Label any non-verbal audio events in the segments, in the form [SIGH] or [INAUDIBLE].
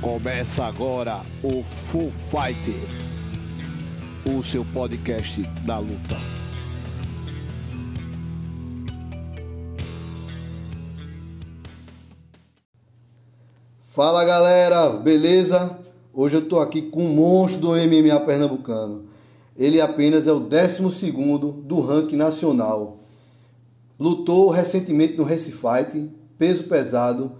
Começa agora o Full Fight, o seu podcast da luta. Fala galera, beleza? Hoje eu tô aqui com um monstro do MMA pernambucano. Ele apenas é o 12 do ranking nacional. Lutou recentemente no Race Fight, peso pesado.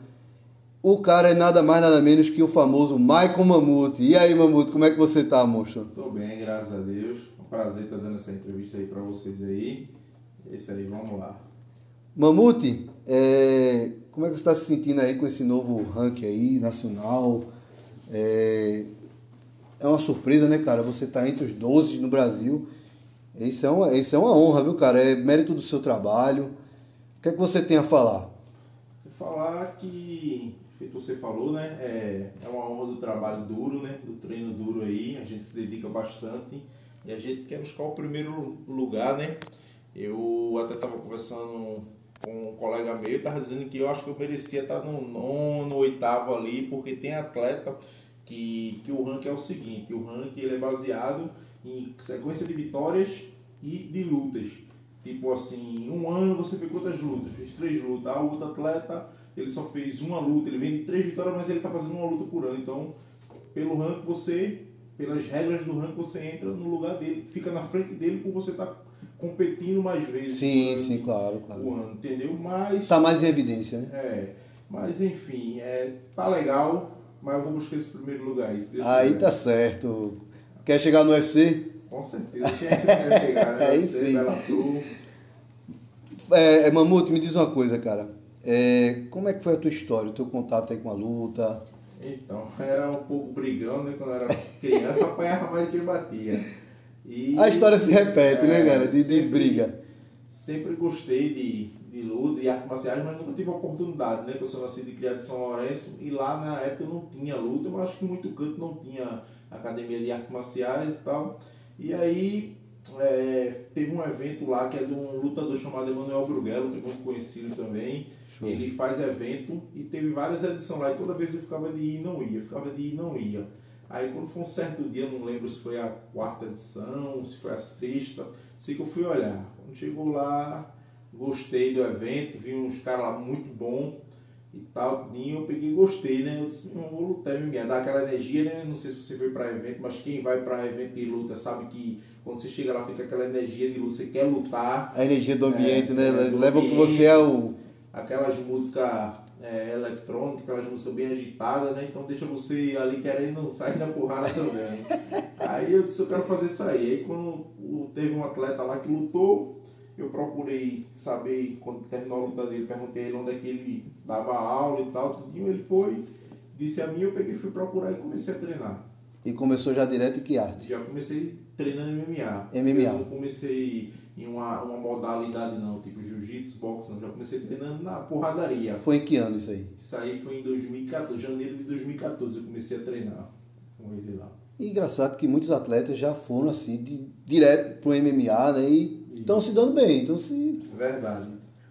O cara é nada mais nada menos que o famoso Michael Mamute. E aí, Mamute, como é que você tá, monstro? Tô bem, graças a Deus. Um prazer estar dando essa entrevista aí pra vocês aí. É isso aí, vamos lá. Mamute, é, como é que você está se sentindo aí com esse novo ranking aí, nacional? É, é uma surpresa, né, cara? Você tá entre os 12 no Brasil. Isso é, uma, isso é uma honra, viu, cara? É mérito do seu trabalho. O que é que você tem a falar? Vou falar que, feito você falou, né? É, é uma honra do trabalho duro, né? Do treino duro aí. A gente se dedica bastante e a gente quer buscar o primeiro lugar, né? Eu até estava conversando com um colega meu, estava dizendo que eu acho que eu merecia estar no nono, oitavo ali, porque tem atleta que, que o ranking é o seguinte, o ranking ele é baseado em sequência de vitórias e de lutas. Tipo assim, um ano você fez quantas lutas? Fez três lutas. O outro atleta, ele só fez uma luta, ele vem de três vitórias, mas ele está fazendo uma luta por ano. Então, pelo ranking você, pelas regras do ranking, você entra no lugar dele, fica na frente dele por você estar tá competindo mais vezes. Sim, sim, claro, claro. O ano, entendeu? Mas. Tá mais em evidência, né? É. Mas enfim, é, tá legal, mas eu vou buscar esse primeiro lugar. Aí, aí tá certo. Quer chegar no UFC? Com certeza. Quem é que quer chegar, né? [LAUGHS] Aí. É, é, Mamute, me diz uma coisa, cara. É, como é que foi a tua história, o teu contato aí com a luta? Então, [LAUGHS] era um pouco brigão, né? Quando eu era criança, apanhava mais do que batia. E, a história se repete, né, é, né, cara? De, sempre, de briga. Sempre gostei de, de luta e artes marciais, mas nunca tive a oportunidade, né? Porque eu sou nascido e criado em São Lourenço e lá na época não tinha luta, mas acho que muito canto não tinha academia de artes marciais e tal. E aí é, teve um evento lá que é de um lutador chamado Emanuel Bruguelo, que é muito conhecido também. Show. Ele faz evento e teve várias edições lá e toda vez eu ficava de ir e não ia, ficava de ir e não ia. Aí quando foi um certo dia, não lembro se foi a quarta edição, se foi a sexta, sei que eu fui olhar. Quando chegou lá, gostei do evento, vi uns caras lá muito bom e tal, eu peguei e gostei, né? Eu disse, não vou lutar MMA, dá aquela energia, né? Não sei se você foi para evento, mas quem vai para evento e luta sabe que quando você chega lá fica aquela energia de luta, você quer lutar. A energia do ambiente, é, né? É, Leva com você ao. Aquelas músicas é, eletrônica, aquelas músicas bem agitadas, né? Então deixa você ali querendo sair na porrada também. aí eu disse, eu quero fazer isso aí. Aí quando teve um atleta lá que lutou, eu procurei saber, quando terminou a luta dele, perguntei ele onde é que ele dava aula e tal, tudinho, ele foi, disse a mim, eu peguei, fui procurar e comecei a treinar. E começou já direto em que arte? Já comecei treinando MMA. MMA. Eu comecei em uma, uma modalidade não, tipo jiu-jitsu, boxe, não. Já comecei treinando na porradaria. Foi em que ano isso aí? Isso aí foi em 2014, janeiro de 2014 eu comecei a treinar com ele lá. E engraçado que muitos atletas já foram assim, de, direto pro MMA, né? E estão se dando bem, então se... Verdade.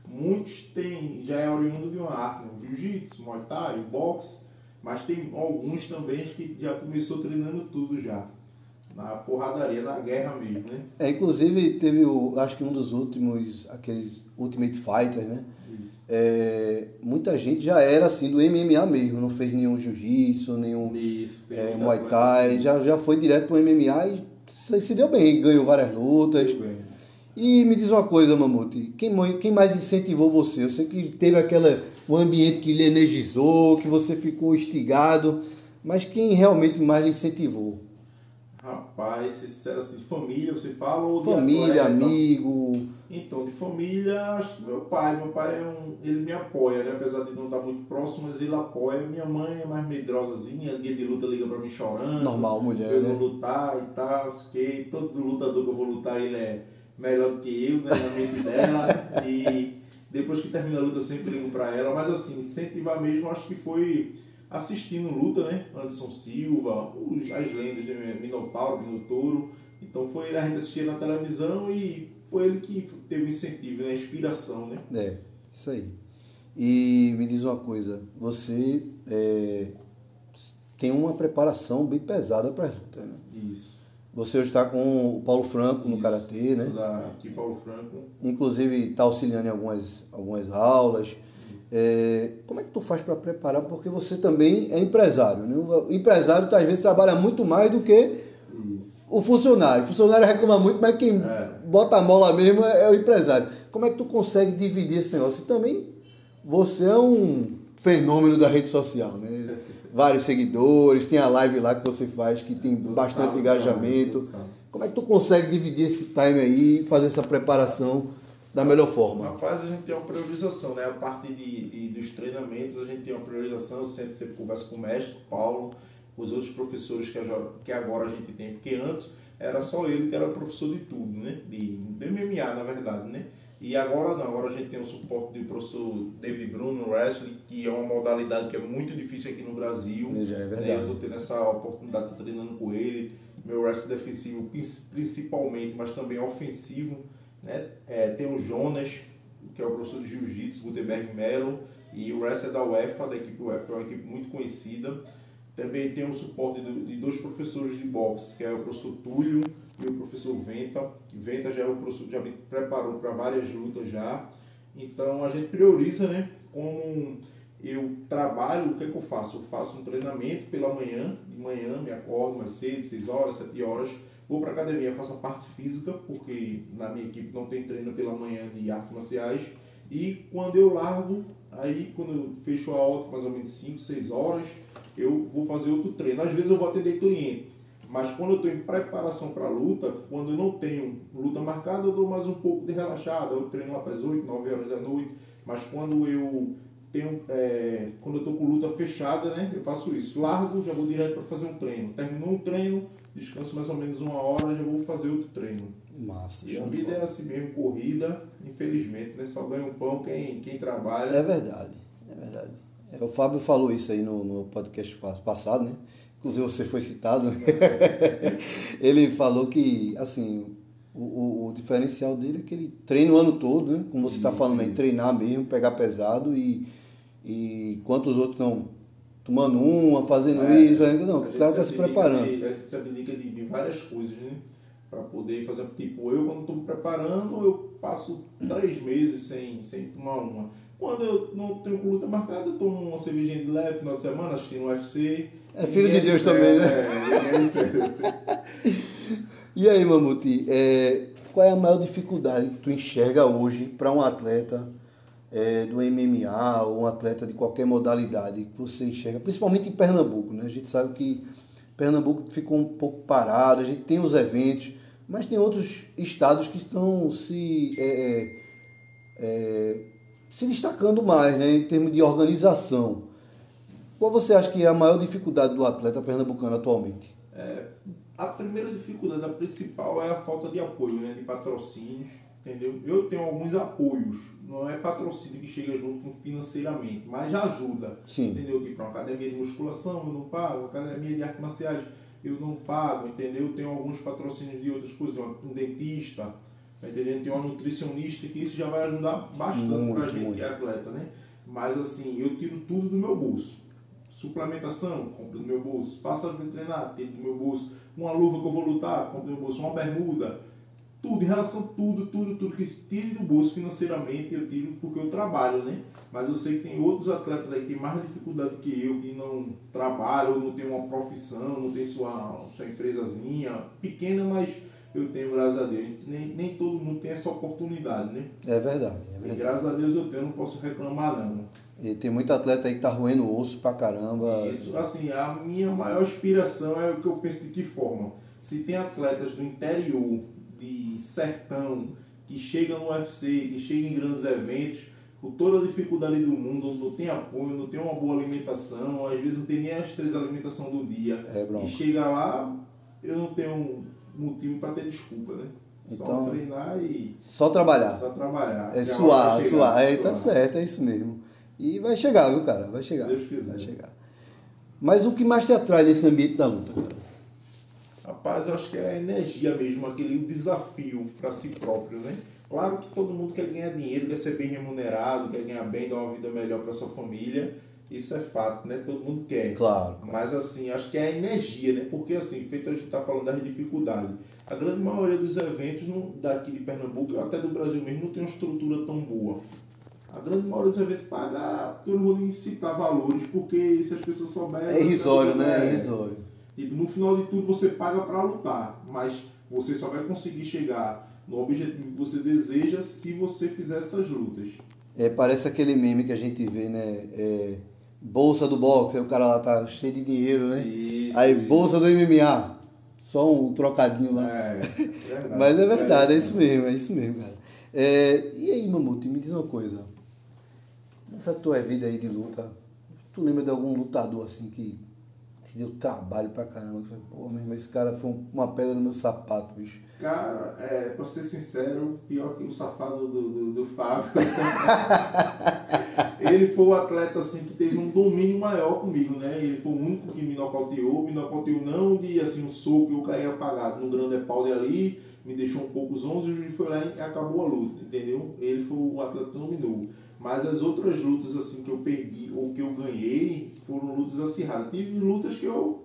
Muitos têm, já é oriundo de uma arte, né? jiu-jitsu, muay thai, boxe, mas tem alguns também que já começou treinando tudo já na porradaria, na guerra mesmo, né? É, inclusive teve o, acho que um dos últimos, aqueles Ultimate Fighters, né? É, muita gente já era assim do MMA mesmo, não fez nenhum jiu-jitsu, nenhum Isso, é, Muay Thai, já, já foi direto pro MMA e se, se deu bem, ganhou várias lutas. E me diz uma coisa, Mamute, quem, quem mais incentivou você? Eu sei que teve aquela, um ambiente que lhe energizou, que você ficou instigado, mas quem realmente mais lhe incentivou? Rapaz, sincero assim, de família você fala ou de Família, atleta? amigo. Então, de família, acho que meu pai. Meu pai é um. Ele me apoia, né? Apesar de não estar muito próximo, mas ele apoia. Minha mãe é mais medrosazinha, dia de luta liga pra mim chorando. Normal, mulher. Eu né? não lutar e tal, que todo lutador que eu vou lutar, ele é melhor do que eu, né? Na mente dela. e depois que termina a luta, eu sempre ligo pra ela. Mas assim, incentivar mesmo, acho que foi assistindo luta, né? Anderson Silva, as lendas de Minotauro, Minotouro. Então foi ele a gente assistir na televisão e foi ele que teve o incentivo, né? a inspiração, né? É, isso aí. E me diz uma coisa, você é, tem uma preparação bem pesada para as lutas, né? Isso. Você hoje está com o Paulo Franco no Isso. Karatê, né? Estudar aqui Paulo Franco. Inclusive está auxiliando em algumas, algumas aulas. É, como é que tu faz para preparar? Porque você também é empresário, né? O empresário às vezes trabalha muito mais do que Isso. o funcionário. O funcionário reclama muito, mas quem É. bota a mão lá mesmo é é o empresário. Como é que tu consegue dividir esse negócio? E também você é um fenômeno da rede social, né? Vários seguidores, tem a live lá que você faz que tem bastante engajamento. Como é que tu consegue dividir esse time aí fazer essa preparação da melhor forma? Rapaz, a gente tem uma priorização, né? A parte de, de- dos treinamentos, a gente tem uma priorização. Eu sempre, sempre converso com o mestre, Paulo, os outros professores que, agora- que agora a gente tem. Porque antes era só ele que era professor de tudo, né? De, de MMA, na verdade, né? E agora não, agora a gente tem o suporte do professor David Bruno no wrestling, que é uma modalidade que é muito difícil aqui no Brasil. Já é né? verdade. Eu tô tendo essa oportunidade de estar treinando com ele. Meu wrestling defensivo prin- principalmente, mas também ofensivo. Né? É, tem o Jonas, que é o professor de Jiu-Jitsu, Gutenberg Melo, e o resto é da UEFA, da equipe UEFA, que é uma equipe muito conhecida. Também tem o suporte de dois professores de boxe, que é o professor Túlio e o professor Venta. Venta já é o professor já me preparou para várias lutas já. Então a gente prioriza, né? Como eu trabalho, o que, é que eu faço? Eu faço um treinamento pela manhã, de manhã, me acordo mais cedo, 6 horas, 7 horas, vou para academia, faço a parte física, porque na minha equipe não tem treino pela manhã de artes marciais. E quando eu largo, aí quando eu fecho a aula, mais ou menos 5, 6 horas, eu vou fazer outro treino. Às vezes eu vou atender cliente, mas quando eu estou em preparação para a luta, quando eu não tenho luta marcada, eu dou mais um pouco de relaxada. Eu treino lá para as 8, 9 horas da noite. Mas quando eu tenho, é, quando eu estou com luta fechada, né, eu faço isso. Largo, já vou direto para fazer um treino. Terminou um treino, descanso mais ou menos uma hora, já vou fazer outro treino. Massa. E a vida é assim mesmo, corrida, infelizmente, né? Só ganha um pão quem, quem trabalha. É verdade, é verdade. É, o Fábio falou isso aí no, no podcast pa- passado, né? Inclusive você foi citado. né? [LAUGHS] ele falou que, assim, o, o- o diferencial dele é que ele treina o ano todo, né? Como você está falando aí, treinar mesmo, pegar pesado e, e enquanto os outros estão tomando uma, fazendo É, isso, fazendo- não, o cara está se abdica preparando. de- a gente se abdica de, de várias coisas, né? Pra poder fazer. Tipo, eu quando estou me preparando, eu passo três meses sem, sem tomar uma. Quando eu não tenho luta marcada, eu tomo uma cervejinha de leve final de semana, assistindo o UFC. É filho de Deus impede, também, né? É. [LAUGHS] E aí, Mamute, é, qual é a maior dificuldade que tu enxerga hoje para um atleta é, do MMA ou um atleta de qualquer modalidade que você enxerga, principalmente em Pernambuco, né? A gente sabe que Pernambuco ficou um pouco parado, a gente tem os eventos, mas tem outros estados que estão se, é, é, é, se destacando mais, né? Em termos de organização. Qual você acha que é a maior dificuldade do atleta pernambucano atualmente? A primeira dificuldade, a principal, é a falta de apoio, né? De patrocínios, entendeu? Eu tenho alguns apoios, não é patrocínio que chega junto com financeiramente, mas já ajuda. Sim. Entendeu? Tipo, uma academia de musculação eu não pago, uma academia de artes marciais eu não pago, entendeu? Eu tenho alguns patrocínios de outras coisas, um dentista, tá entendendo? Tem uma nutricionista que isso já vai ajudar bastante Muito, pra gente muito. que é atleta, né? Mas assim, eu tiro tudo do meu bolso. Suplementação, compro do meu bolso. Passagem de treinar, tiro do meu bolso. Uma luva que eu vou lutar, compro do meu bolso. Uma bermuda. Tudo, em relação a tudo, tudo, tudo que tire do bolso financeiramente, eu tiro porque eu trabalho, né? Mas eu sei que tem outros atletas aí que têm mais dificuldade que eu, que não trabalham, não tem uma profissão, não tem sua, sua empresazinha, pequena, mas eu tenho, graças a Deus. Nem, nem todo mundo tem essa oportunidade, né? É verdade, é E verdade. graças a Deus eu tenho, não posso reclamar não. E tem muito atleta aí que tá roendo osso pra caramba. Isso, assim, a minha maior inspiração é o que eu penso de que forma. Se tem atletas do interior, de sertão, que chegam no UFC, que chegam em grandes eventos, com toda a dificuldade do mundo, não tem apoio, não tem uma boa alimentação, às vezes não tem nem as três alimentações do dia. É, bronca. e chega lá, eu não tenho motivo para ter desculpa, né? Só Então- treinar e Só trabalhar. só trabalhar. É suar, chegar, suar. É, tá certo, é isso mesmo. E vai chegar, viu, cara? Vai chegar. Se Deus quiser. Vai chegar. Mas o que mais te atrai nesse ambiente da luta, cara? Rapaz, eu acho que é a energia mesmo, aquele desafio para si próprio, né? Claro que todo mundo quer ganhar dinheiro, quer ser bem remunerado, quer ganhar bem, dar uma vida melhor para sua família. Isso é fato, né? Todo mundo quer. Claro. claro. Mas assim, acho que é a energia, né? Porque assim, feito a gente tá falando das dificuldades. A grande maioria dos eventos daqui de Pernambuco, até do Brasil mesmo, não tem uma estrutura tão boa. A grande maioria dos eventos paga, porque eu não vou nem citar valores, porque se as pessoas souberem. É irrisório, né? É irrisório. Tipo, no final de tudo você paga para lutar, mas você só vai conseguir chegar no objetivo que você deseja se você fizer essas lutas. É, parece aquele meme que a gente vê, né? É, bolsa do boxe, aí o cara lá tá cheio de dinheiro, né? Isso, aí isso. bolsa do MMA, só um trocadinho lá. É, verdade, [LAUGHS] Mas é verdade, é, é isso mesmo, é isso mesmo, cara. É, e aí, Mamute, me diz uma coisa. Nessa tua vida aí de luta, tu lembra de algum lutador assim que deu trabalho pra caramba? Que foi, pô, mesmo, esse cara foi uma pedra no meu sapato, bicho. Cara, é, pra ser sincero, pior que o safado do, do, do Fábio. [LAUGHS] ele foi o atleta assim, que teve um domínio maior comigo, né? Ele foi o único que me nocauteou. Me nocauteou não de assim, um soco que eu caí apagado no grande pau de ali, me deixou um pouco zonzo e foi lá e acabou a luta, entendeu? Ele foi o atleta que dominou. Mas as outras lutas assim que eu perdi ou que eu ganhei foram lutas acirradas. Tive lutas que eu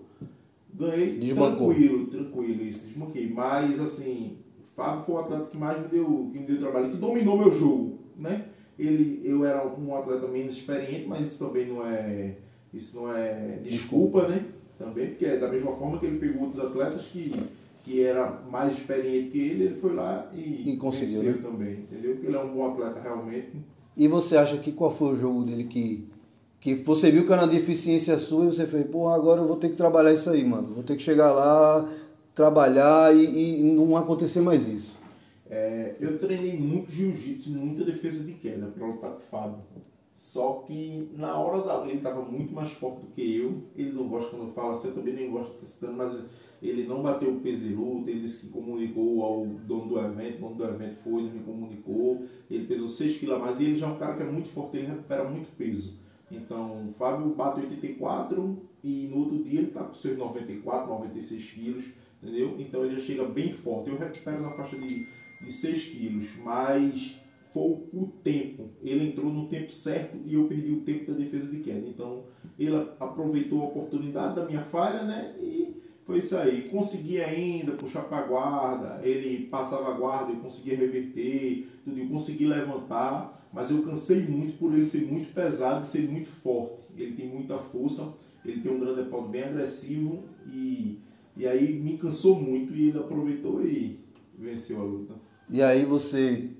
ganhei Desbancou. tranquilo, tranquilo, isso, desbanquei. Mas assim, Fábio foi o atleta que mais me deu, que me deu trabalho, que dominou meu jogo, né? Ele, eu era um atleta menos experiente, mas isso também não é, isso não é desculpa, né? Também, porque é da mesma forma que ele pegou outros atletas que que era mais experiente que ele, ele foi lá e, e conseguiu né? também, entendeu? Porque ele é um bom atleta realmente. E você acha que qual foi o jogo dele que que você viu que era uma deficiência sua e você fez, pô, agora eu vou ter que trabalhar isso aí, mano. Vou ter que chegar lá, trabalhar e, e não acontecer mais isso. É, eu treinei muito jiu-jitsu, muita defesa de queda para lutar com o Fábio. Só que na hora da ele estava muito mais forte do que eu. Ele não gosta quando eu falo assim, eu também nem gosto de citando, mas ele não bateu o peso de luta, ele disse que comunicou ao dono do evento, o dono do evento foi, ele me comunicou, ele pesou 6 kg a mais e ele já é um cara que é muito forte, ele recupera muito peso. Então, o Fábio bate 84 e no outro dia ele está com seus 94, 96 quilos, entendeu? Então ele já chega bem forte. Eu recupero na faixa de, de 6 quilos, mas foi o tempo. Ele entrou no tempo certo e eu perdi o tempo da defesa de queda. Então ele aproveitou a oportunidade da minha falha, né? E foi isso aí. Consegui ainda puxar para a guarda, ele passava a guarda, eu conseguia reverter, tudo, eu consegui levantar mas eu cansei muito por ele ser muito pesado e ser muito forte. Ele tem muita força, ele tem um grande pau bem agressivo e, e aí me cansou muito e ele aproveitou e venceu a luta. E aí você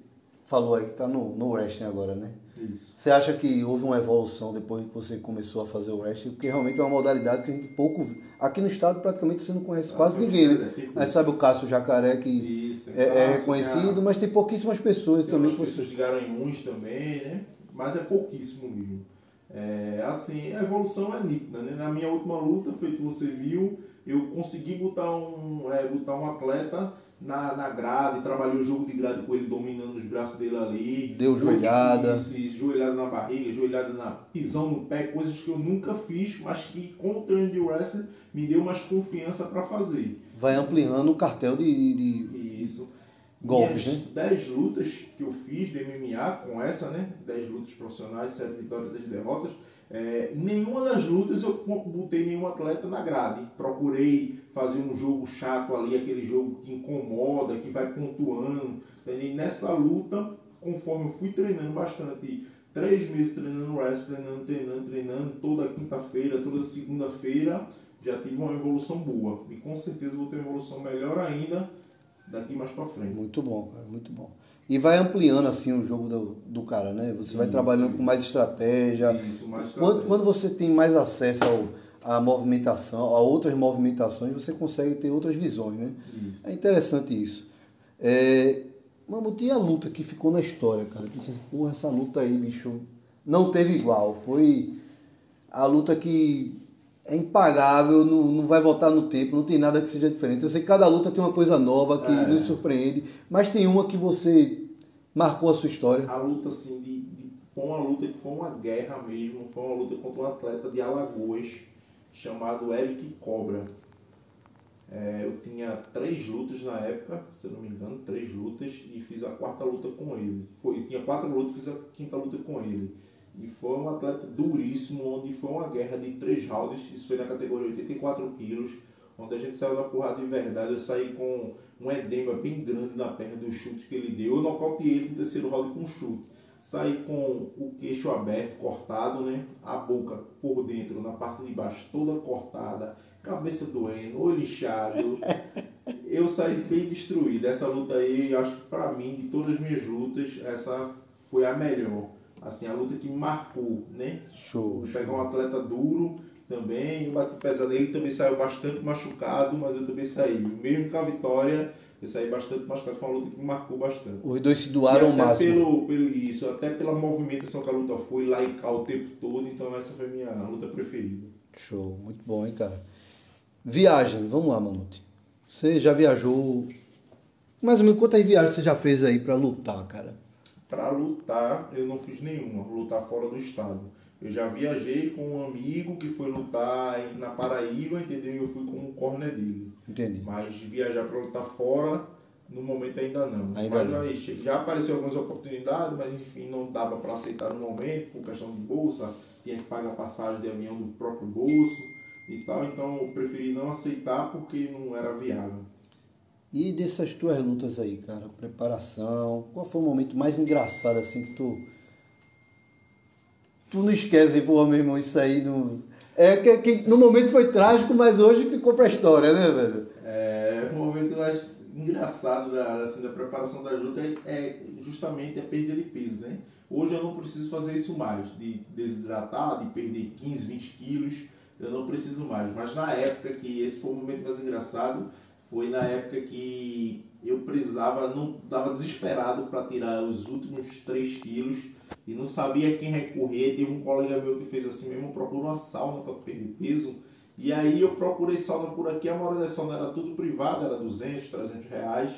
falou aí que está no, no wrestling agora, né? Isso. Você acha que houve uma evolução depois que você começou a fazer o wrestling? Porque realmente é uma modalidade que a gente pouco. Aqui no estado praticamente você não conhece ah, quase ninguém, né? Aí sabe o Cássio Jacaré que Isso, é, é, reconhecido, mas tem pouquíssimas pessoas tem também. Tem pessoas de Garanhuns também, né? Mas é pouquíssimo mesmo. É, assim, a evolução é nítida, né? Na minha última luta, feito você viu, eu consegui botar um, é, botar um atleta na, na grade, trabalhei o jogo de grade com ele dominando os braços dele ali. Deu joelhada. Isso, isso, joelhada na barriga, joelhada na pisão no pé, coisas que eu nunca fiz, mas que com o treino de wrestling me deu mais confiança para fazer. Vai ampliando o cartel de, de isso. golpes, né? 10 lutas que eu fiz de MMA com essa, né? 10 lutas profissionais, 7 vitórias, 10 derrotas é, nenhuma das lutas eu botei nenhum atleta na grade. Procurei fazer um jogo chato ali, aquele jogo que incomoda, que vai pontuando. E nessa luta, conforme eu fui treinando bastante, três meses treinando wrestling, treinando, treinando, treinando, toda quinta-feira, toda segunda-feira, já tive uma evolução boa. E com certeza vou ter uma evolução melhor ainda daqui mais para frente. Muito bom, cara, muito bom e vai ampliando assim o jogo do, do cara, né? Você vai trabalhando com mais estratégia. Isso, mais estratégia. Quando, quando você tem mais acesso ao, à movimentação, a outras movimentações, você consegue ter outras visões, né? Isso. É interessante isso. É, Mano, tinha a luta que ficou na história, cara. Pensei, porra, essa luta aí, bicho, não teve igual. Foi a luta que é impagável, não, não vai voltar no tempo, não tem nada que seja diferente. Eu sei que cada luta tem uma coisa nova que é. nos surpreende, mas tem uma que você marcou a sua história. A luta, assim, de, de, foi uma luta que foi uma guerra mesmo, foi uma luta contra um atleta de Alagoas chamado Eric Cobra. É, eu tinha três lutas na época, se eu não me engano, três lutas, e fiz a quarta luta com ele. Foi, eu tinha quatro lutas, fiz a quinta luta com ele. E foi um atleta duríssimo, onde foi uma guerra de três rounds. Isso foi na categoria 84 quilos, onde a gente saiu na porrada de verdade. Eu saí com um edema bem grande na perna do chute que ele deu. Eu nocauteei ele no terceiro round com chute. Saí com o queixo aberto, cortado, né? A boca por dentro, na parte de baixo, toda cortada, cabeça doendo, olho inchado. [LAUGHS] Eu saí bem destruído. Essa luta aí, acho que pra mim, de todas as minhas lutas, essa foi a melhor. Assim, a luta que me marcou, né? Show. Pegar um atleta duro também, eu bati pesado. Ele também saiu bastante machucado, mas eu também saí. Mesmo com a vitória, eu saí bastante machucado. Foi uma luta que me marcou bastante. Os dois se doaram ao até máximo. Pelo, pelo isso, até pela movimentação que a luta foi, lá e cá o tempo todo, então essa foi a minha luta preferida. Show, muito bom, hein, cara. Viagem, vamos lá, Mamute. Você já viajou. Mais ou menos quantas viagens você já fez aí pra lutar, cara? Pra lutar, eu não fiz nenhuma, lutar fora do estado. Eu já viajei com um amigo que foi lutar na Paraíba, entendeu? E eu fui com o corner dele. Entendi. Mas viajar para lutar fora, no momento ainda não. Ainda mas já apareceu algumas oportunidades, mas enfim, não dava para aceitar no momento, por questão de bolsa, tinha que pagar passagem de avião do próprio bolso e tal, então eu preferi não aceitar porque não era viável. E dessas tuas lutas aí, cara, preparação, qual foi o momento mais engraçado assim que tu. Tu não esquece, porra, meu irmão, isso aí não. É que, que no momento foi trágico, mas hoje ficou pra história, né, velho? É, o momento mais engraçado da, assim, da preparação da luta é, é justamente a perda de peso, né? Hoje eu não preciso fazer isso mais, de desidratar, de perder 15, 20 quilos, eu não preciso mais. Mas na época que esse foi o momento mais engraçado, foi na época que eu precisava, não estava desesperado para tirar os últimos 3 quilos e não sabia quem recorrer. Teve um colega meu que fez assim mesmo, procura uma sauna para perder peso. E aí eu procurei sauna por aqui, a maioria das saunas era tudo privada, era 200, 300 reais.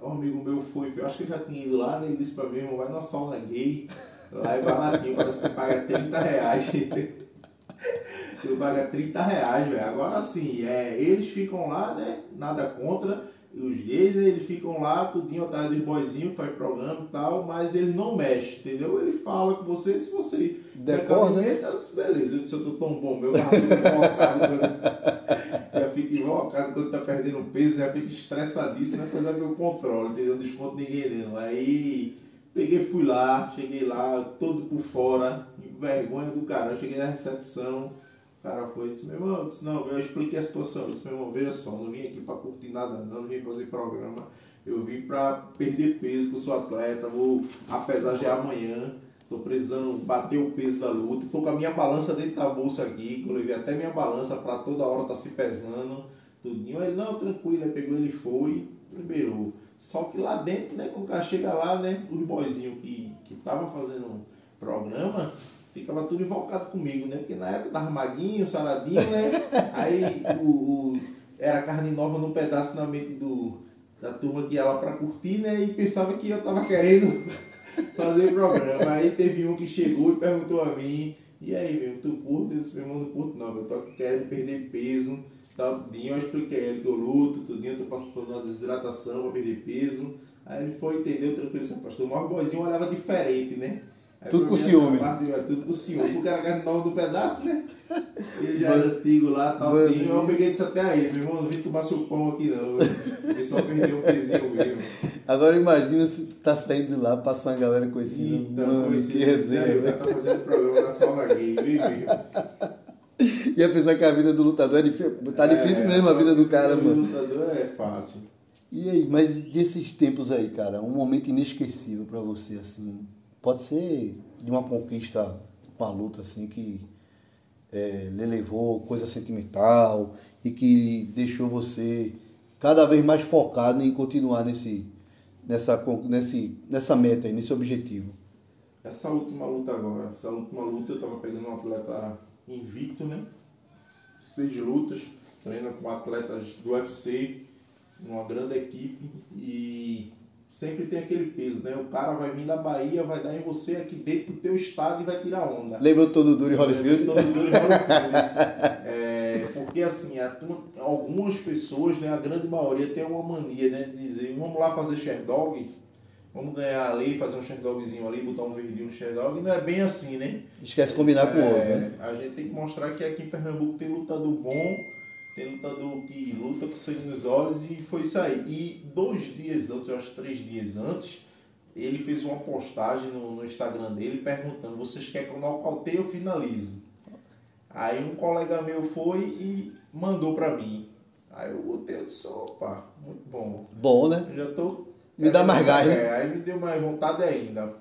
Um amigo meu foi, eu acho que já tinha ido lá, né? ele disse pra mim, vai numa sauna gay, lá é baratinho, parece que paga 30 reais. [LAUGHS] Tu paga 30 reais, velho. Agora sim, é, eles ficam lá, né? Nada contra. Os gays, né, eles ficam lá, tudinho atrás dos boizinhos, que faz programa e tal, mas ele não mexe, entendeu? Ele fala com você, se você Decorda. cabimento, eu disse, beleza, eu disse, eu tô tão bom, meu [LAUGHS] já fico invocado quando, já fico invocado quando tá perdendo peso, já fico estressadíssimo, é coisa que eu controlo, entendeu? Não desconto ninguém não. Aí peguei, fui lá, cheguei lá, todo por fora, vergonha do cara, eu cheguei na recepção, o cara foi e disse, meu irmão, eu disse, não, eu expliquei a situação, eu disse, meu irmão, veja só, não vim aqui pra curtir nada não, não vim fazer programa, eu vim pra perder peso, que eu sou atleta, vou, apesar de amanhã, tô precisando bater o peso da luta, tô com a minha balança dentro da bolsa aqui, que eu levei até minha balança pra toda hora tá se pesando, tudinho, ele, não, tranquilo, aí pegou ele foi, liberou. Só que lá dentro, né, quando o cara chega lá, né, os boizinhos que, que tava fazendo programa, ficava tudo invocado comigo, né? Porque na época tava maguinho, saradinho, né? [LAUGHS] Aí o, o- era carne nova no pedaço na mente do, da turma que ia lá pra curtir, né? E pensava que eu tava querendo [LAUGHS] fazer programa. Aí teve um que chegou e perguntou a mim, e aí, meu, tu curte? Eu disse, meu irmão, não curto não, eu tô aqui querendo perder peso, tal, tudinho. Eu expliquei a ele que eu luto, tudinho, eu tô passando por uma desidratação pra perder peso. Aí ele foi, entendeu, tranquilo, esse pastor. Mas o boizinho olhava diferente, né? Aí Tudo pra com ciúme. parte, é tudo com ciúme, porque era carne nova do pedaço, né? Ele já era antigo lá, tal, Mano. tudinho. Eu peguei isso até aí, meu irmão, não vim tomar seu pão aqui não. Ele só perdeu um pezinho mesmo. Agora imagina se tu tá saindo de lá, passa uma galera conhecida. Então, Mano, conheci que resenha, aí, cara tá fazendo programa na sauna gay, viu? E apesar [LAUGHS] que a vida do lutador é difícil, tá difícil É, mesmo a vida do cara, vida mano. do lutador é fácil. E aí, mas desses tempos aí, cara, um momento inesquecível pra você, assim, pode ser de uma conquista, uma luta, assim, que é, lhe levou coisa sentimental e que deixou você cada vez mais focado em continuar nesse, nessa, nesse, nessa meta aí, nesse objetivo. Essa última luta agora, essa última luta eu tava pegando um atleta invicto, né? Seis lutas, treina com atletas do UFC, uma grande equipe e sempre tem aquele peso, né? O cara vai vir da Bahia, vai dar em você aqui dentro do teu estado e vai tirar onda. Lembra todo duro em Holyfield? Todo mundo em Holyfield. É, porque assim, a algumas pessoas, né, a grande maioria tem uma mania né, de dizer, vamos lá fazer Sherdog. vamos ganhar ali, fazer um Sherdogzinho ali, botar um verdinho no Sherdog. Não é bem assim, né? Esquece de combinar com o É, outro, né? A gente tem que mostrar que aqui em Pernambuco tem lutador bom, tem lutador que luta com sangue nos olhos e foi aí. E dois dias antes, eu acho três dias antes, ele fez uma postagem no, no Instagram dele perguntando, vocês querem que eu nocauteie ou finalize? Aí um colega meu foi e mandou pra mim. Aí eu botei, eu disse, opa, muito bom. Bom, né? Eu já tô. Me dá mais gás, né? É, aí me deu mais vontade ainda.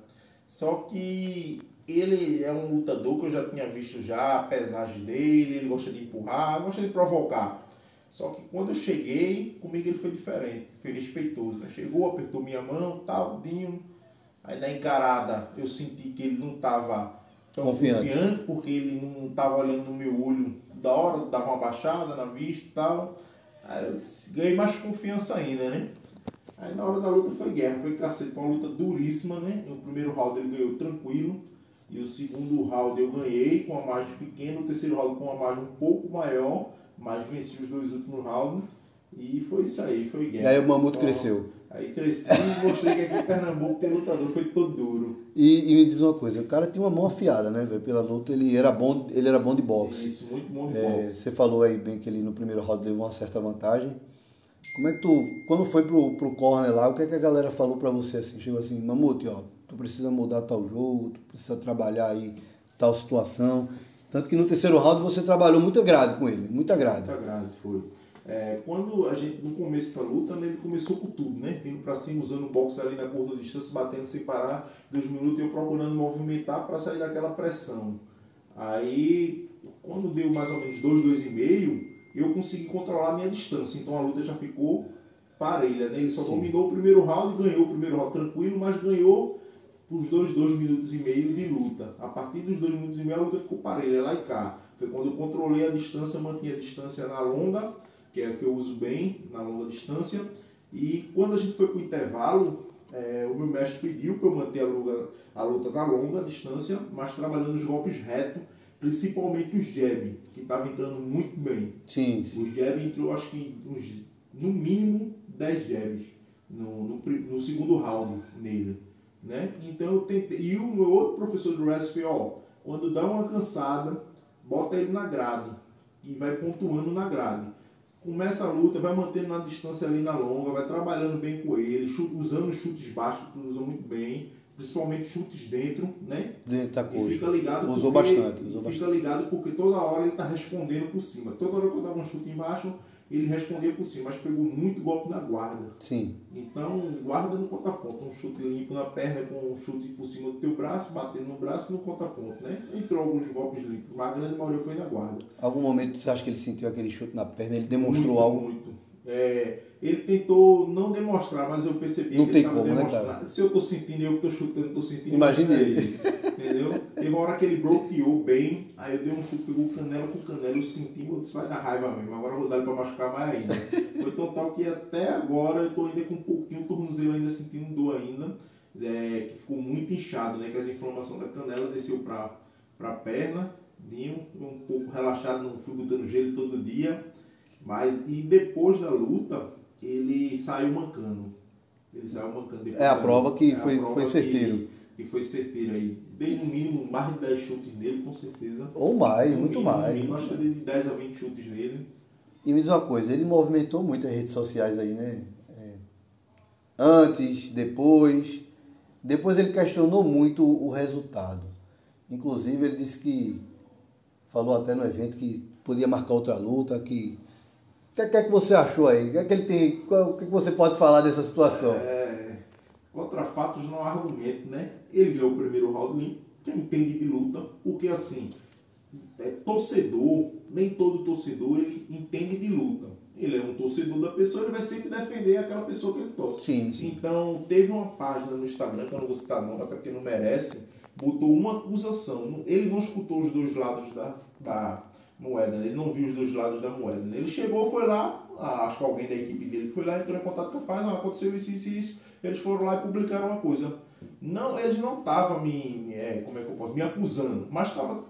Só que ele é um lutador que eu já tinha visto já, a pesagem dele, ele gosta de empurrar, gosta de provocar. Só que quando eu cheguei, comigo ele foi diferente, foi respeitoso, né? Chegou, apertou minha mão, tal, dinho. Aí na encarada eu senti que ele não estava Confiante. confiante. porque ele não estava olhando no meu olho da hora, dava uma baixada na vista e tal. Aí eu ganhei mais confiança ainda, né? Aí na hora da luta foi guerra, foi cacete, foi uma luta duríssima, né? No primeiro round ele ganhou tranquilo. E o segundo round eu ganhei com uma margem pequena, o terceiro round com uma margem um pouco maior, mas venci os dois últimos rounds. E foi isso aí, foi E guerra. aí o Mamuto Ó, cresceu. Aí cresci e mostrei que aqui em Pernambuco tem lutador, foi todo duro. E, e me diz uma coisa, o cara tinha uma mão afiada, né, velho? Pela luta, ele era bom, ele era bom de boxe. Isso, muito bom de É, boxe. você falou aí bem que ele no primeiro round levou uma certa vantagem. Como é que tu, quando foi pro, pro corner lá, o que é que a galera falou pra você assim? Chegou assim, Mamute, ó, tu precisa mudar tal jogo, tu precisa trabalhar aí tal situação. Tanto que no terceiro round você trabalhou muito grade com ele, muita grade. Muita grande foi. É, quando a gente, no começo da luta, né, ele começou com tudo, né? Vindo pra cima, usando o boxe ali na curta distância, batendo sem parar, dois minutos, e eu procurando movimentar para sair daquela pressão. Aí, quando deu mais ou menos dois, dois e meio, eu consegui controlar a minha distância. Então a luta já ficou parelha, né? Ele só Sim. dominou o primeiro round e ganhou o primeiro round tranquilo, mas ganhou os dois, dois minutos e meio de luta. A partir dos dois minutos e meio a luta ficou parelha, lá e cá. Foi quando eu controlei a distância, mantinha a distância na longa, que é a que eu uso bem, na longa distância. E quando a gente foi para o intervalo, é, o meu mestre pediu para eu manter a luta, a luta na longa distância, mas trabalhando os golpes retos, principalmente os jab, que estava entrando muito bem. Sim, sim. O jab entrou, acho que uns, no mínimo 10 jabs no, no, no segundo round nele. Né? Então eu tentei. E o meu outro professor do wrestling, ó, quando dá uma cansada, bota ele na grade e vai pontuando na grade. Começa a luta, vai mantendo na distância ali na longa, vai trabalhando bem com ele, chu- usando chutes baixos, que usa muito bem, principalmente chutes dentro, né? Dentro da E fica coxa. ligado Usou porque- bastante, usou fica ligado porque toda hora ele tá respondendo por cima. Toda hora que eu dava um chute embaixo, ele respondia por cima, mas pegou muito golpe na guarda. Sim. Então, guarda no conta-ponto. Um chute limpo na perna com um chute por cima do teu braço, batendo no braço e no conta-ponto, né? Entrou alguns golpes limpos, mas a grande maioria foi na guarda. Algum momento você acha que ele sentiu aquele chute na perna, ele demonstrou muito, algo? Muito. É, ele tentou não demonstrar, mas eu percebi Não que ele estava né, demonstrando. cara? Se eu tô sentindo, eu que tô chutando, tô sentindo. Imagina ele. Entendeu? Teve uma hora que ele bloqueou bem, aí eu dei um chute, pegou canela com canela, eu senti, eu disse, vai dar raiva mesmo, agora eu vou dar ele pra machucar mais ainda. Foi tão tal que até agora eu tô ainda com um pouquinho, o tornozelo ainda sentindo dor ainda, é, que ficou muito inchado, né? Que as inflamações da canela desceu pra, pra perna, um pouco relaxado, não fui botando gelo todo dia. Mas, e depois da luta, ele saiu mancando. Ele saiu mancando. depois É a prova que a foi- prova foi que- certeiro. Que, foi certeiro aí. Dei no mínimo mais de 10 chutes nele, com certeza. Ou mais, No muito mínimo, mais. No mínimo, acho que de 10 a 20 chutes nele. E me diz uma coisa, ele movimentou muito as redes sociais aí, né? É, antes, depois. Depois ele questionou muito o resultado. Inclusive ele disse que falou até no evento que podia marcar outra luta, que. O que, que é que você achou aí? O que é que ele tem. O que, é que você pode falar dessa situação? É, contra fatos não há argumento, né? Ele ganhou o primeiro round limpo, quem entende de luta, porque assim, é, torcedor, nem todo torcedor ele entende de luta. Ele é um torcedor da pessoa, ele vai sempre defender aquela pessoa que ele torce. Sim, sim. Então, teve uma página no Instagram, que eu não vou citar nome, até porque não merece, botou uma acusação. Ele não escutou os dois lados da, da moeda, né? ele não viu os dois lados da moeda. né? Ele chegou, foi lá, ah, acho que alguém da equipe dele foi lá, entrou em contato com a página, ah, aconteceu isso, isso isso. Eles foram lá e publicaram uma coisa. Não, eles não estavam me, é, como é que eu posso, me acusando, mas estavam,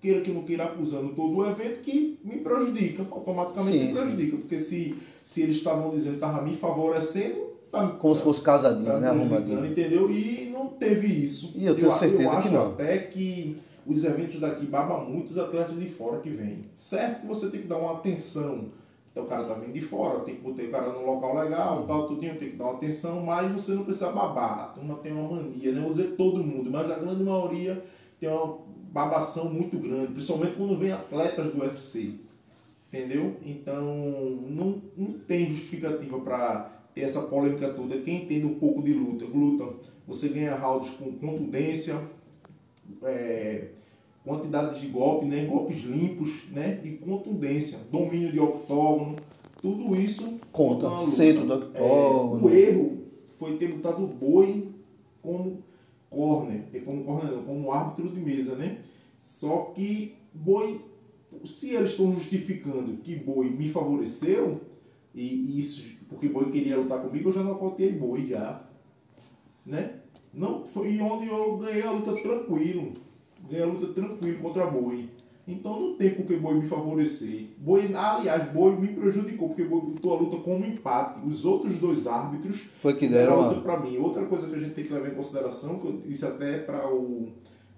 queira que não queira, acusando todo o evento que me prejudica, automaticamente Sim, me sim. prejudica. Porque se, se eles estavam dizendo que estavam me favorecendo, tá, Como se fosse casadinho, tá né? Arrumadinho. entendeu? E não teve isso. E eu tenho certeza eu que acho não. até que os eventos daqui babam muito os atletas de fora que vêm. Certo que você tem que dar uma atenção. Então o cara tá vindo de fora, tem que botar o cara num local legal, tal, tudinho, tem que dar uma atenção, mas você não precisa babar. A turma tem uma mania, né? Vou dizer todo mundo, mas a grande maioria tem uma babação muito grande, principalmente quando vem atletas do UFC. Entendeu? Então não, não tem justificativa para ter essa polêmica toda. Quem entende um pouco de luta, luta, você ganha rounds com contundência, é, quantidade de golpes, né, golpes limpos, né, e contundência, domínio de octógono, tudo isso Conta, centro do É, octógono. o erro foi ter lutado o boi como corner, e como corner não, como árbitro de mesa, né? Só que boi, se eles estão justificando que boi me favoreceu, e isso porque boi queria lutar comigo, eu já não contei boi já, né? Não foi onde eu ganhei a luta tranquilo, ganhei a luta tranquilo contra boi. Então não tem por que boi me favorecer. Boi, aliás, boi me prejudicou porque boi botou a luta como empate. Os outros dois árbitros Foi que deram a luta para mim. Outra coisa que a gente tem que levar em consideração, que eu disse até para o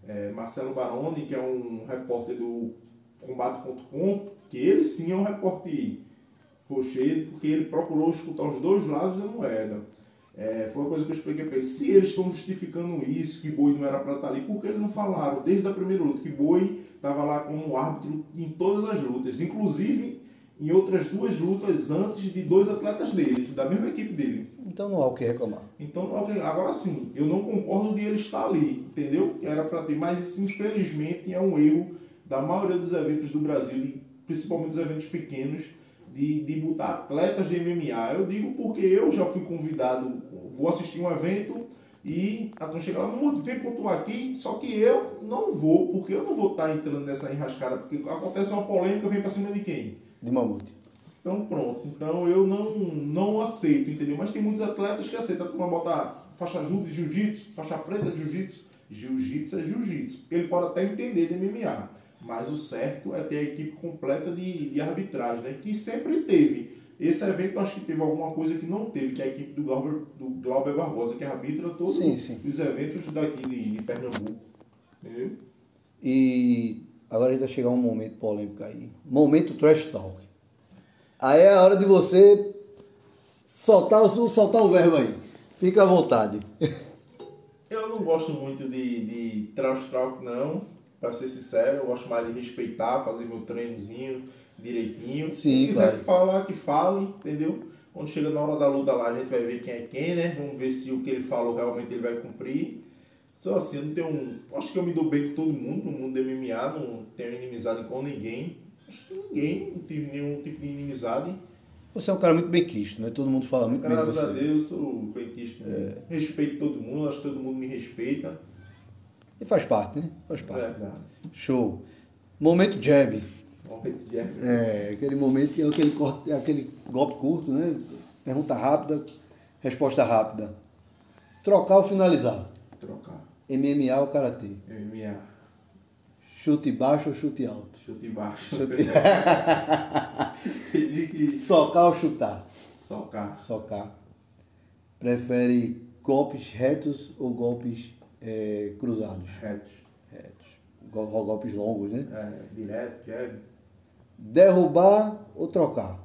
é, Marcelo Baroni, que é um repórter do combate.com, que ele sim é um repórter rochedo, porque ele procurou escutar os dois lados da moeda. É, foi uma coisa que eu expliquei para ele. Se eles estão justificando isso, que Boi não era para estar ali, por que eles não falaram desde a primeira luta que Boi estava lá como árbitro em todas as lutas, inclusive em outras duas lutas antes de dois atletas dele, da mesma equipe dele. Então não há o que reclamar. Então, ok, agora sim, eu não concordo de ele estar ali, entendeu? Era para ter, mas infelizmente é um erro da maioria dos eventos do Brasil, principalmente os eventos pequenos, de, de botar atletas de MMA. Eu digo porque eu já fui convidado, vou assistir um evento e a turma chega lá, não vem pontuar aqui, só que eu não vou, porque eu não vou estar entrando nessa enrascada, porque acontece uma polêmica, vem para cima de quem? De mamute. Então pronto, então eu não, não aceito, entendeu? Mas tem muitos atletas que aceitam. A turma bota faixa azul de jiu-jitsu, faixa preta de jiu-jitsu. Jiu-jitsu é jiu-jitsu. Ele pode até entender de MMA, mas o certo é ter a equipe completa de, de arbitragem, né? Que sempre teve. Esse evento acho que teve alguma coisa que não teve, que é a equipe do Glauber, do Glauber Barbosa, que arbitra todos Sim, sim. os eventos daqui de, de Pernambuco. Entendeu? E agora a gente vai chegar um momento polêmico aí. Momento trash talk. Aí é a hora de você soltar, o- soltar o verbo aí. Fica à vontade. Eu não gosto muito de, de trash talk, não. Pra ser sincero, eu gosto mais de respeitar, fazer meu treinozinho direitinho. Sim, Quem quiser que falar, que fale, entendeu? Quando chega na hora da luta lá, a gente vai ver quem é quem, né? Vamos ver se o que ele falou realmente ele vai cumprir. Só assim, eu não tenho um. Acho que eu me dou bem com todo mundo no mundo do MMA, não tenho inimizade com ninguém. Acho que ninguém, não tive nenhum tipo de inimizade. Você é um cara muito bem quisto, né? Todo mundo fala muito bem de Graças a você. Deus, sou benquisto. É. Respeito todo mundo, acho que todo mundo me respeita. E faz parte, né? Faz parte. Verdade. Show. Momento jab. Momento de É, aquele momento que é aquele, corte, aquele golpe curto, né? Pergunta rápida, resposta rápida. Trocar ou finalizar? trocar. MMA ou karatê? MMA. Chute baixo ou chute alto? Chute baixo. Chute- [LAUGHS] Socar ou chutar? socar. Socar. Prefere golpes retos ou golpes é, cruzados? Retos. Retos. Gol- Golpes longos, né? É, direto, jab, Derrubar ou trocar?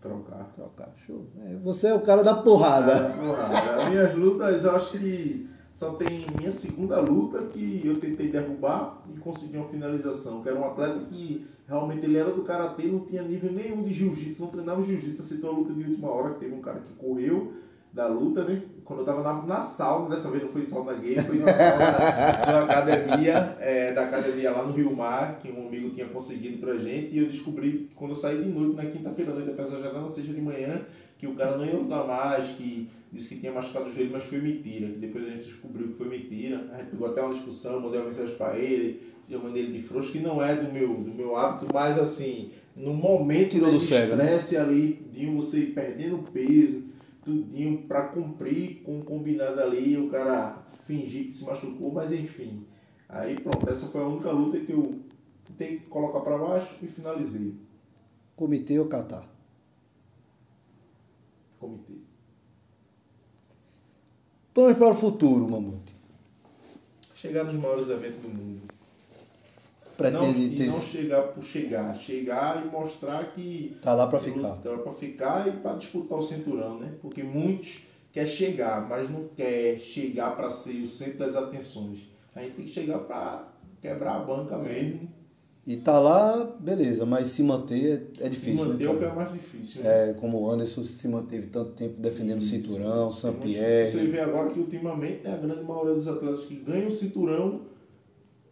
trocar. Trocar, show. É, você é o cara da porrada. Ah, porrada. As minhas lutas, eu acho que só tem minha segunda luta que eu tentei derrubar e consegui uma finalização. Que era um atleta que realmente ele era do karatê, não tinha nível nenhum de jiu-jitsu, não treinava jiu-jitsu, aceitou a luta de última hora, que teve um cara que correu da luta, né? Quando eu tava na, na sauna, dessa vez não foi sauna gay, foi na sauna da academia, é, da academia lá no Rio Mar, que um amigo tinha conseguido pra gente, e eu descobri quando eu saí de noite, na quinta-feira à noite, apesar de já não seja de manhã, que o cara não ia lutar mais, que disse que tinha machucado o joelho, mas foi mentira. Que depois a gente descobriu que foi mentira. A gente pegou até uma discussão, mandei uma mensagem pra ele, chamando ele de frouxo, que não é do meu, do meu hábito, mas assim, no momento Tirou do cego, né? estresse ali, de você perdendo peso, tudinho pra cumprir com o combinado ali, o cara fingir que se machucou, mas enfim. Aí pronto, essa foi a única luta que eu tentei colocar pra baixo e finalizei. Comitê ou catar? Comitê. Planos para o futuro, Mamute. Chegar nos maiores eventos do mundo. Pretende não, e ter. não chegar por chegar. Chegar e mostrar que. Tá lá para ficar. Tá lá pra ficar e para disputar o cinturão, né? Porque muitos quer chegar, mas não quer chegar para ser o centro das atenções. A gente tem que chegar para quebrar a banca mesmo. E tá lá, beleza, mas se manter é, é Se difícil. manter é né, o que é mais difícil. Né? É, como o Anderson se manteve tanto tempo defendendo o Isso. cinturão, Você Saint-Pierre. vê agora que ultimamente né, a grande maioria dos atletas que ganham o cinturão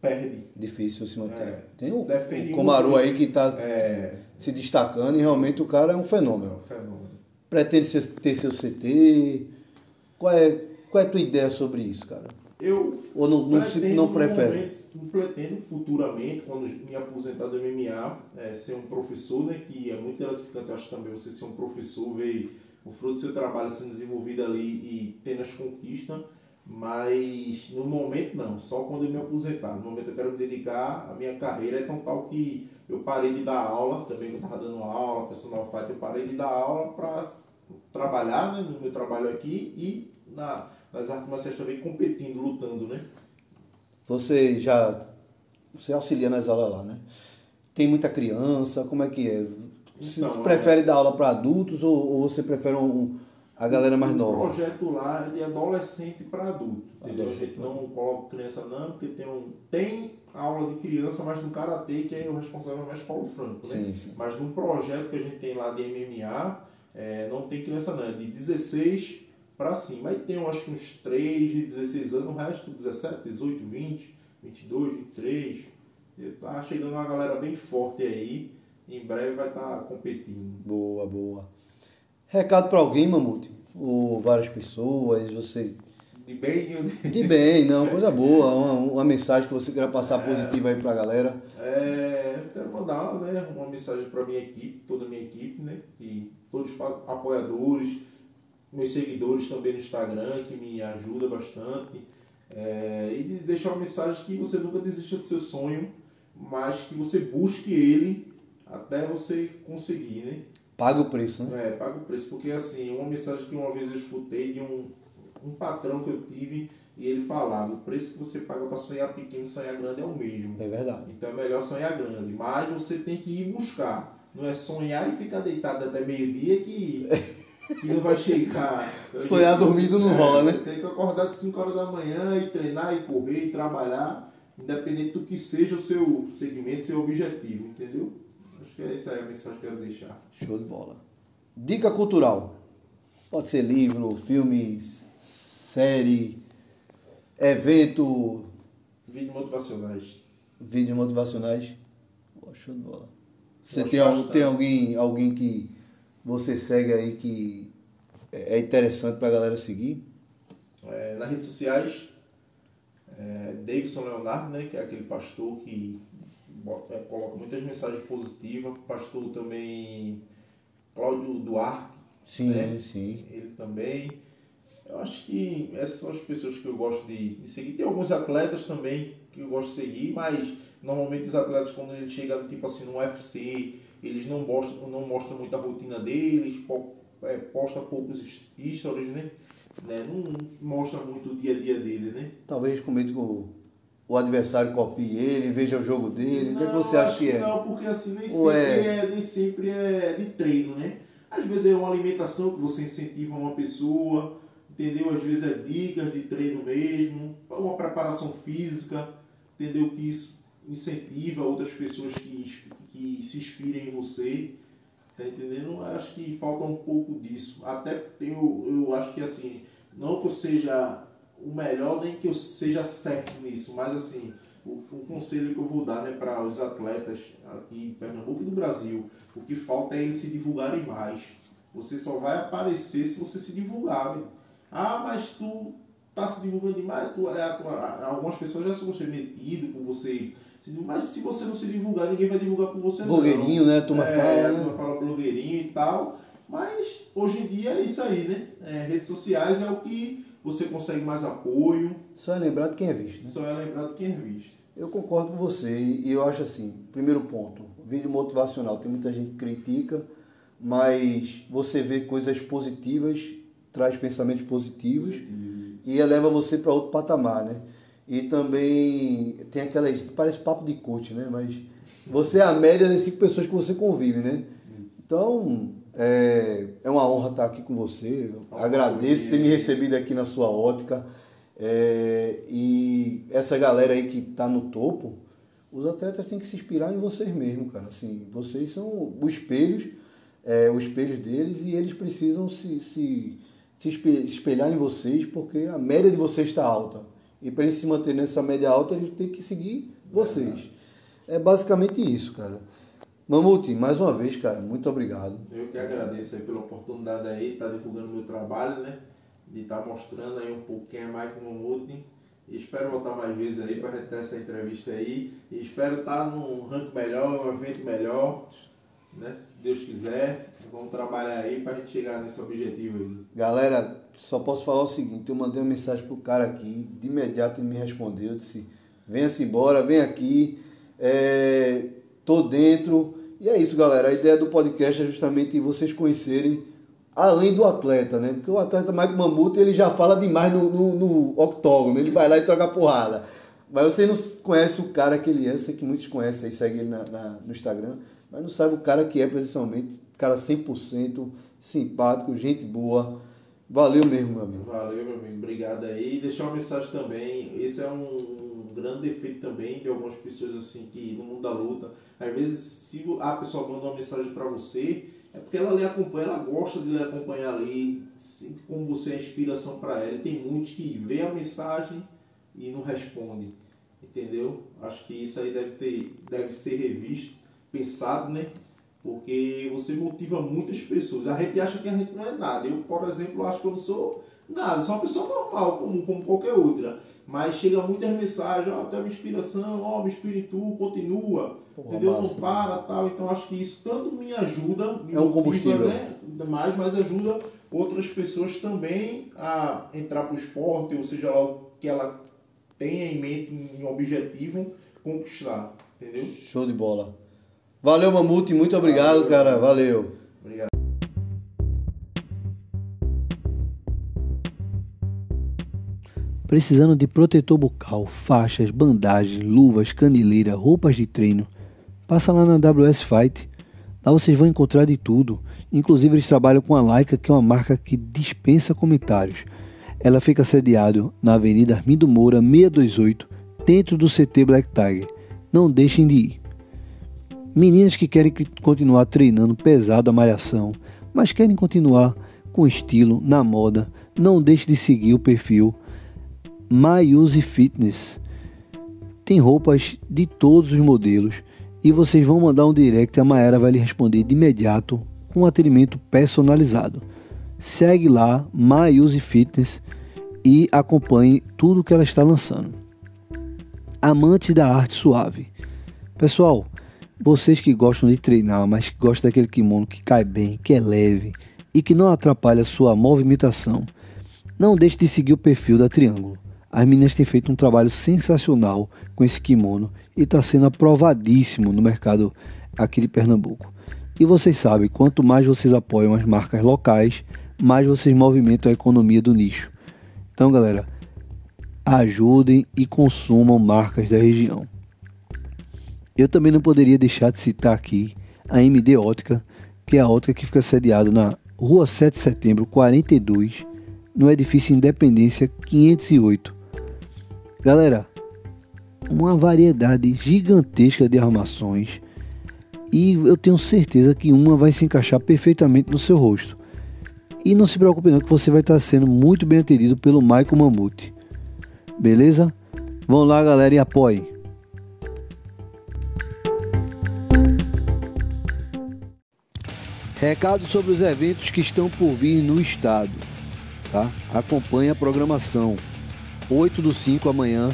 perde. Difícil se manter. É. Tem o, Defende o Komaru muito. aí que tá É, se destacando e realmente o cara é um é fenômeno. um fenômeno. Pretende ter seu CT? Qual é, qual é a tua ideia sobre isso, cara? Eu Ou não, não, se- não prefere? momento, pretendo futuramente, quando me aposentar do MMA, é, ser um professor, né? Que é muito gratificante, eu acho também você ser um professor, ver o fruto do seu trabalho sendo desenvolvido ali e tendo as conquistas. Mas no momento não, só quando eu me aposentar. No momento eu quero me dedicar à minha carreira, é tão tal que eu parei de dar aula, também que eu estava dando aula, personal fight, eu parei de dar aula para trabalhar né, no meu trabalho aqui e na, nas artes marciais também competindo, lutando, né? Você já você auxilia nas aulas lá, né? Tem muita criança, como é que é? Você Então, prefere dar aula para adultos ou, ou você prefere um, a galera mais O nova? projeto lá é de adolescente para adulto. Entendeu? A Adolescente gente não coloca criança não, porque tem, um, tem aula de criança, mas no Karatê, que é o responsável mais Paulo Franco, né? Sim, sim. Mas no projeto que a gente tem lá de MMA, é, não tem criança não, é de 16 para cima. Aí tem, eu acho que uns 3 de 16 anos, o resto 17, 18, 20, 22, 23. E Tá chegando uma galera bem forte aí. Em breve vai estar competindo. Boa, boa. Recado para alguém, Mamute? Ou várias pessoas, você... De bem de- De bem, não, [LAUGHS] coisa boa, uma, uma mensagem que você queira passar positiva aí pra galera. É, eu quero mandar né, uma mensagem para minha equipe, toda a minha equipe, né? E todos os apoiadores, meus seguidores também no Instagram, que me ajuda bastante. É, e de deixar uma mensagem que você nunca desista do seu sonho, mas que você busque ele até você conseguir, né? Paga o preço, né? É, paga o preço, porque assim, uma mensagem que uma vez eu escutei de um, um patrão que eu tive e ele falava, o preço que você paga para sonhar pequeno e sonhar grande é o mesmo. É verdade. Então é melhor sonhar grande, mas você tem que ir buscar. Não é sonhar e ficar deitado até meio-dia que, que não vai chegar. [LAUGHS] Sonhar dormindo não rola, né? Você tem que acordar de 5 horas da manhã e treinar e correr e trabalhar, independente do que seja o seu segmento, seu objetivo, entendeu? Acho que é essa aí a mensagem que eu quero deixar. Show de bola. Dica cultural. Pode ser livro, filmes, série, evento, Vídeos motivacionais. vídeos motivacionais. Show de bola. Você Gosto tem, tem alguém, alguém que você segue aí que é interessante pra galera seguir? É, nas redes sociais, é, Davidson Leonardo, né, que é aquele pastor que bota- é, coloca muitas mensagens positivas. Pastor também Cláudio Duarte, Sim, né? sim. ele também. Eu acho que essas são as pessoas que eu gosto de, de seguir. Tem alguns atletas também que eu gosto de seguir, mas normalmente os atletas quando eles chegam tipo assim no UFC, eles não mostram, não mostram muita rotina deles, é, posta poucos stories, né? né? Não mostra muito o dia a dia dele, né? Talvez com medo que o, adversário copie ele, veja o jogo dele. o que, é que Não, você acha que é? Não, porque assim nem Ou sempre é- é... nem sempre é de treino, né? Às vezes é uma alimentação que você incentiva uma pessoa, entendeu? Às vezes é dicas de treino mesmo, uma preparação física, entendeu? Que isso incentiva outras pessoas que, que se inspirem em você. Tá entendendo? Acho que falta um pouco disso. Até eu, eu acho que assim, não que eu seja o melhor, nem que eu seja certo nisso, mas assim, o, o conselho que eu vou dar né, para os atletas aqui em Pernambuco e no Brasil, o que falta é eles se divulgarem mais. Você só vai aparecer se você se divulgar. velho. Ah, mas tu tá se divulgando demais, tu, é, a tua- algumas pessoas já são metidas com você. Mas se você não se divulgar, ninguém vai divulgar por você não. Blogueirinho, né? A turma é, fala, né? turma fala blogueirinho e tal. Mas hoje em dia é isso aí, né? É, redes sociais é o que você consegue mais apoio, Só é lembrado quem é visto, né? só é lembrado quem é visto. Eu concordo com você e eu acho assim, primeiro ponto, vídeo motivacional, tem muita gente que critica, mas você vê coisas positivas, traz pensamentos positivos e eleva você para outro patamar, né? E também tem aquela. Parece papo de coach, né? Mas você é a média das cinco pessoas que você convive, né? Então, é, é uma honra estar aqui com você. Eu agradeço ter me recebido aqui na sua ótica. É, e essa galera aí que está no topo, os atletas têm que se inspirar em vocês mesmos, cara. Assim, vocês são os espelhos, é, os espelhos deles e eles precisam se, se, se espelhar em vocês porque a média de vocês está alta. E para eles se manter nessa média alta, eles têm que seguir vocês. É basicamente isso, cara. Mamute, mais uma vez, cara, muito obrigado. Eu que agradeço aí pela oportunidade aí, estar tá divulgando meu trabalho, né? De estar tá mostrando aí um pouco quem é Michael Mamute. E espero voltar mais vezes aí para ter essa entrevista aí. E espero estar tá num ranking melhor, um evento melhor, né? Se Deus quiser. Vamos trabalhar aí para a gente chegar nesse objetivo aí. Galera, só posso falar o seguinte, eu mandei uma mensagem pro cara aqui, de imediato ele me respondeu, eu disse, venha-se embora, vem aqui. É, tô dentro. E é isso, galera. A ideia do podcast é justamente vocês conhecerem além do atleta, né? Porque o atleta Mike Mamuto ele já fala demais no, no, no octógono, ele vai lá e troca porrada. Mas você não conhece o cara que ele é, eu sei que muitos conhecem aí, segue ele na, na, no Instagram, mas não sabe o cara que é presencialmente, cara 100% simpático, gente boa. Valeu mesmo, meu amigo. Valeu, meu amigo. Obrigado aí. Deixar uma mensagem também. Esse é um grande defeito também de algumas pessoas assim que no mundo da luta, às vezes se a pessoa manda uma mensagem para você, é porque ela lhe acompanha, ela gosta de lhe acompanhar ali, sente como você é inspiração para ela. E tem muitos que vê a mensagem e não responde, entendeu? Acho que isso aí deve ter, deve ser revisto, pensado, né? Porque você motiva muitas pessoas. A gente acha que a gente não é nada. Eu, por exemplo, acho que eu não sou nada, sou uma pessoa normal, como, como qualquer outra. Mas chega muitas mensagens, ó, oh, tem uma inspiração, ó, oh, me inspira em tu, continua, Porra, entendeu? Massa, não para, tal. Então acho que isso tanto me ajuda, me é um combustível, né? mais, mas ajuda outras pessoas também a entrar para o esporte, ou seja lá o que ela tenha em mente, em objetivo, conquistar, entendeu? Show de bola. Valeu, Mamute, muito obrigado, Valeu, cara. Valeu. Obrigado. Precisando de protetor bucal, faixas, bandagens, luvas, caneleira, roupas de treino? Passa lá na WS Fight. Lá vocês vão encontrar de tudo. Inclusive eles trabalham com a Leica, que é uma marca que dispensa comentários. Ela fica sediada na Avenida Armindo Moura 628, dentro do CT Black Tiger. Não deixem de ir. Meninas que querem continuar treinando pesado a malhação, mas querem continuar com estilo, na moda, não deixe de seguir o perfil My Use Fitness. Tem roupas de todos os modelos e vocês vão mandar um direct, a Maera vai lhe responder de imediato com um atendimento personalizado. Segue lá My Use Fitness e acompanhe tudo que ela está lançando. Amantes da arte suave. Pessoal, vocês que gostam de treinar, mas que gostam daquele kimono que cai bem, que é leve e que não atrapalha sua movimentação, não deixe de seguir o perfil da Triângulo. As meninas têm feito um trabalho sensacional com esse kimono e está sendo aprovadíssimo no mercado aqui de Pernambuco. E vocês sabem, quanto mais vocês apoiam as marcas locais, mais vocês movimentam a economia do nicho. Então, galera, ajudem e consumam marcas da região. Eu também não poderia deixar de citar aqui a MD Ótica, que é a ótica que fica sediada na Rua 7 de Setembro 42, no edifício Independência 508, Galera, uma variedade gigantesca de armações e eu tenho certeza que uma vai se encaixar perfeitamente no seu rosto. E não se preocupe não que você vai estar sendo muito bem atendido pelo Michael Mamute. Beleza? Vão lá galera e apoiem. Recado sobre os eventos que estão por vir no estado. Tá? Acompanhe a programação. 8 do 5 amanhã,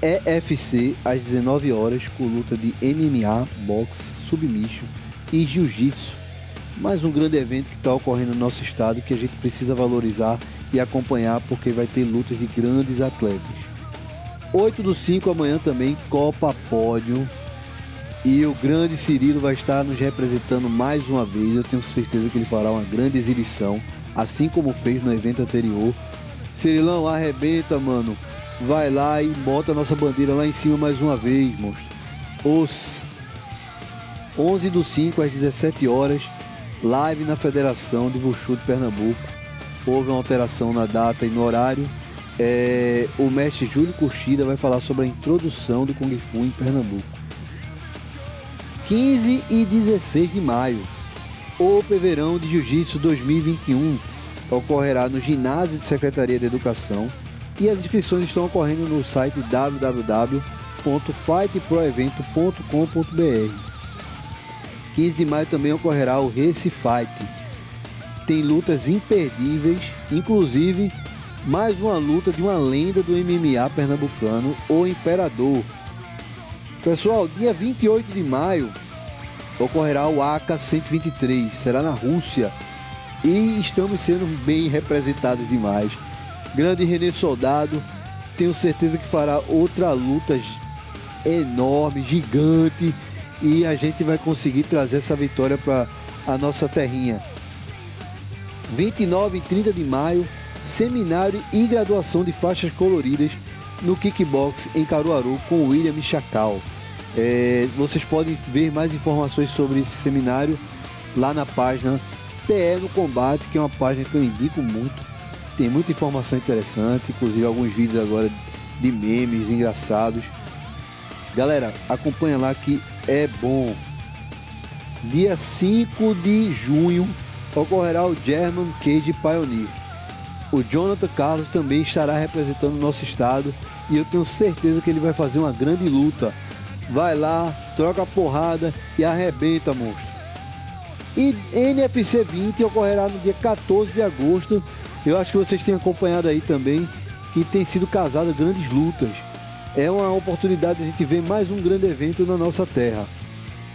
EFC às 19 horas com luta de MMA, boxe, submission e jiu-jitsu. Mais um grande evento que está ocorrendo no nosso estado que a gente precisa valorizar e acompanhar porque vai ter lutas de grandes atletas. 8 do 5 amanhã também, Copa Pódio. E o grande Cirilo vai estar nos representando mais uma vez. Eu tenho certeza que ele fará uma grande exibição, assim como fez no evento anterior Cirilão, arrebenta, mano. Vai lá e bota a nossa bandeira lá em cima mais uma vez, monstro. Os 11 do 5 às 17 horas, live na Federação de Wushu de Pernambuco. Houve uma alteração na data e no horário. É, o mestre Júlio Cuxida vai falar sobre a introdução do Kung Fu em Pernambuco. 15 e 16 de maio, Open Verão de Jiu-Jitsu 2021 ocorrerá no ginásio de Secretaria de Educação e as inscrições estão ocorrendo no site www.fightproevento.com.br. 15 de maio também ocorrerá o Race Fight. Tem lutas imperdíveis, inclusive mais uma luta de uma lenda do MMA pernambucano, o Imperador. Pessoal, dia 28 de maio ocorrerá o AKA 123, será na Rússia. E estamos sendo bem representados demais. Grande René Soldado, tenho certeza que fará outra luta enorme, gigante, e a gente vai conseguir trazer essa vitória para a nossa terrinha. 29 e 30 de maio, seminário e graduação de faixas coloridas no Kickbox em Caruaru com William Chacal. É, vocês podem ver mais informações sobre esse seminário lá na página TE no Combate, que é uma página que eu indico muito. Tem muita informação interessante, inclusive alguns vídeos agora de memes engraçados. Galera, acompanha lá que é bom. Dia 5 de junho ocorrerá o German Cage Pioneer. O Jonathan Carlos também estará representando o nosso estado e eu tenho certeza que ele vai fazer uma grande luta vai lá, troca a porrada e arrebenta, monstro. E NFC 20 ocorrerá no dia 14 de agosto. Eu acho que vocês têm acompanhado aí também que tem sido casado grandes lutas. É uma oportunidade de a gente ver mais um grande evento na nossa terra.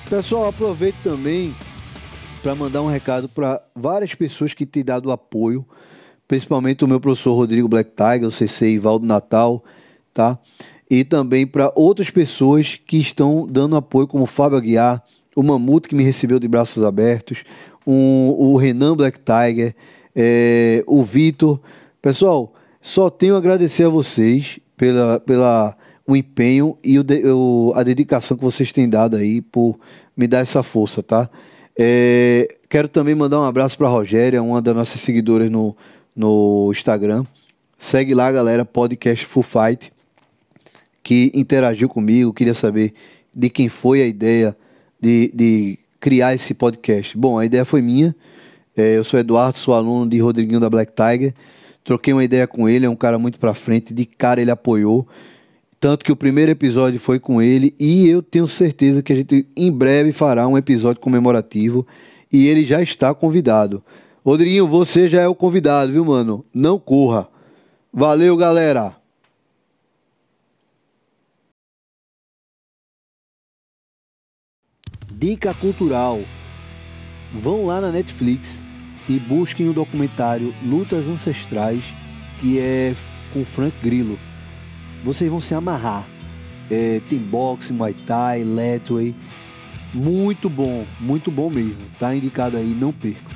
Pessoal, aproveito também para mandar um recado para várias pessoas que têm dado apoio, principalmente o meu professor Rodrigo Black Tiger, o CC Ivaldo Natal, tá? e também para outras pessoas que estão dando apoio, como Fábio Aguiar, o Mamuto que me recebeu de braços abertos, um, o Renan Black Tiger, é, o Vitor. Pessoal, só tenho a agradecer a vocês pela, pela o empenho e o, o, a dedicação que vocês têm dado aí por me dar essa força, tá? É, quero também mandar um abraço para Rogéria, uma das nossas seguidoras no, no Instagram. Segue lá, galera, podcast Full Fight que interagiu comigo, queria saber de quem foi a ideia de, de criar esse podcast. Bom, a ideia foi minha. É, eu sou Eduardo, sou aluno de Rodriguinho da Black Tiger. Troquei uma ideia com ele, é um cara muito pra frente. De cara ele apoiou. Tanto que o primeiro episódio foi com ele. E eu tenho certeza que a gente em breve fará um episódio comemorativo. E ele já está convidado. Rodriguinho, você já é o convidado, viu, mano? Não corra. Valeu, galera! Dica cultural: vão lá na Netflix e busquem o documentário Lutas Ancestrais, que é com Frank Grillo. Vocês vão se amarrar. É, tem boxe, muay thai, letway. Muito bom, muito bom mesmo. Tá indicado aí, não perca.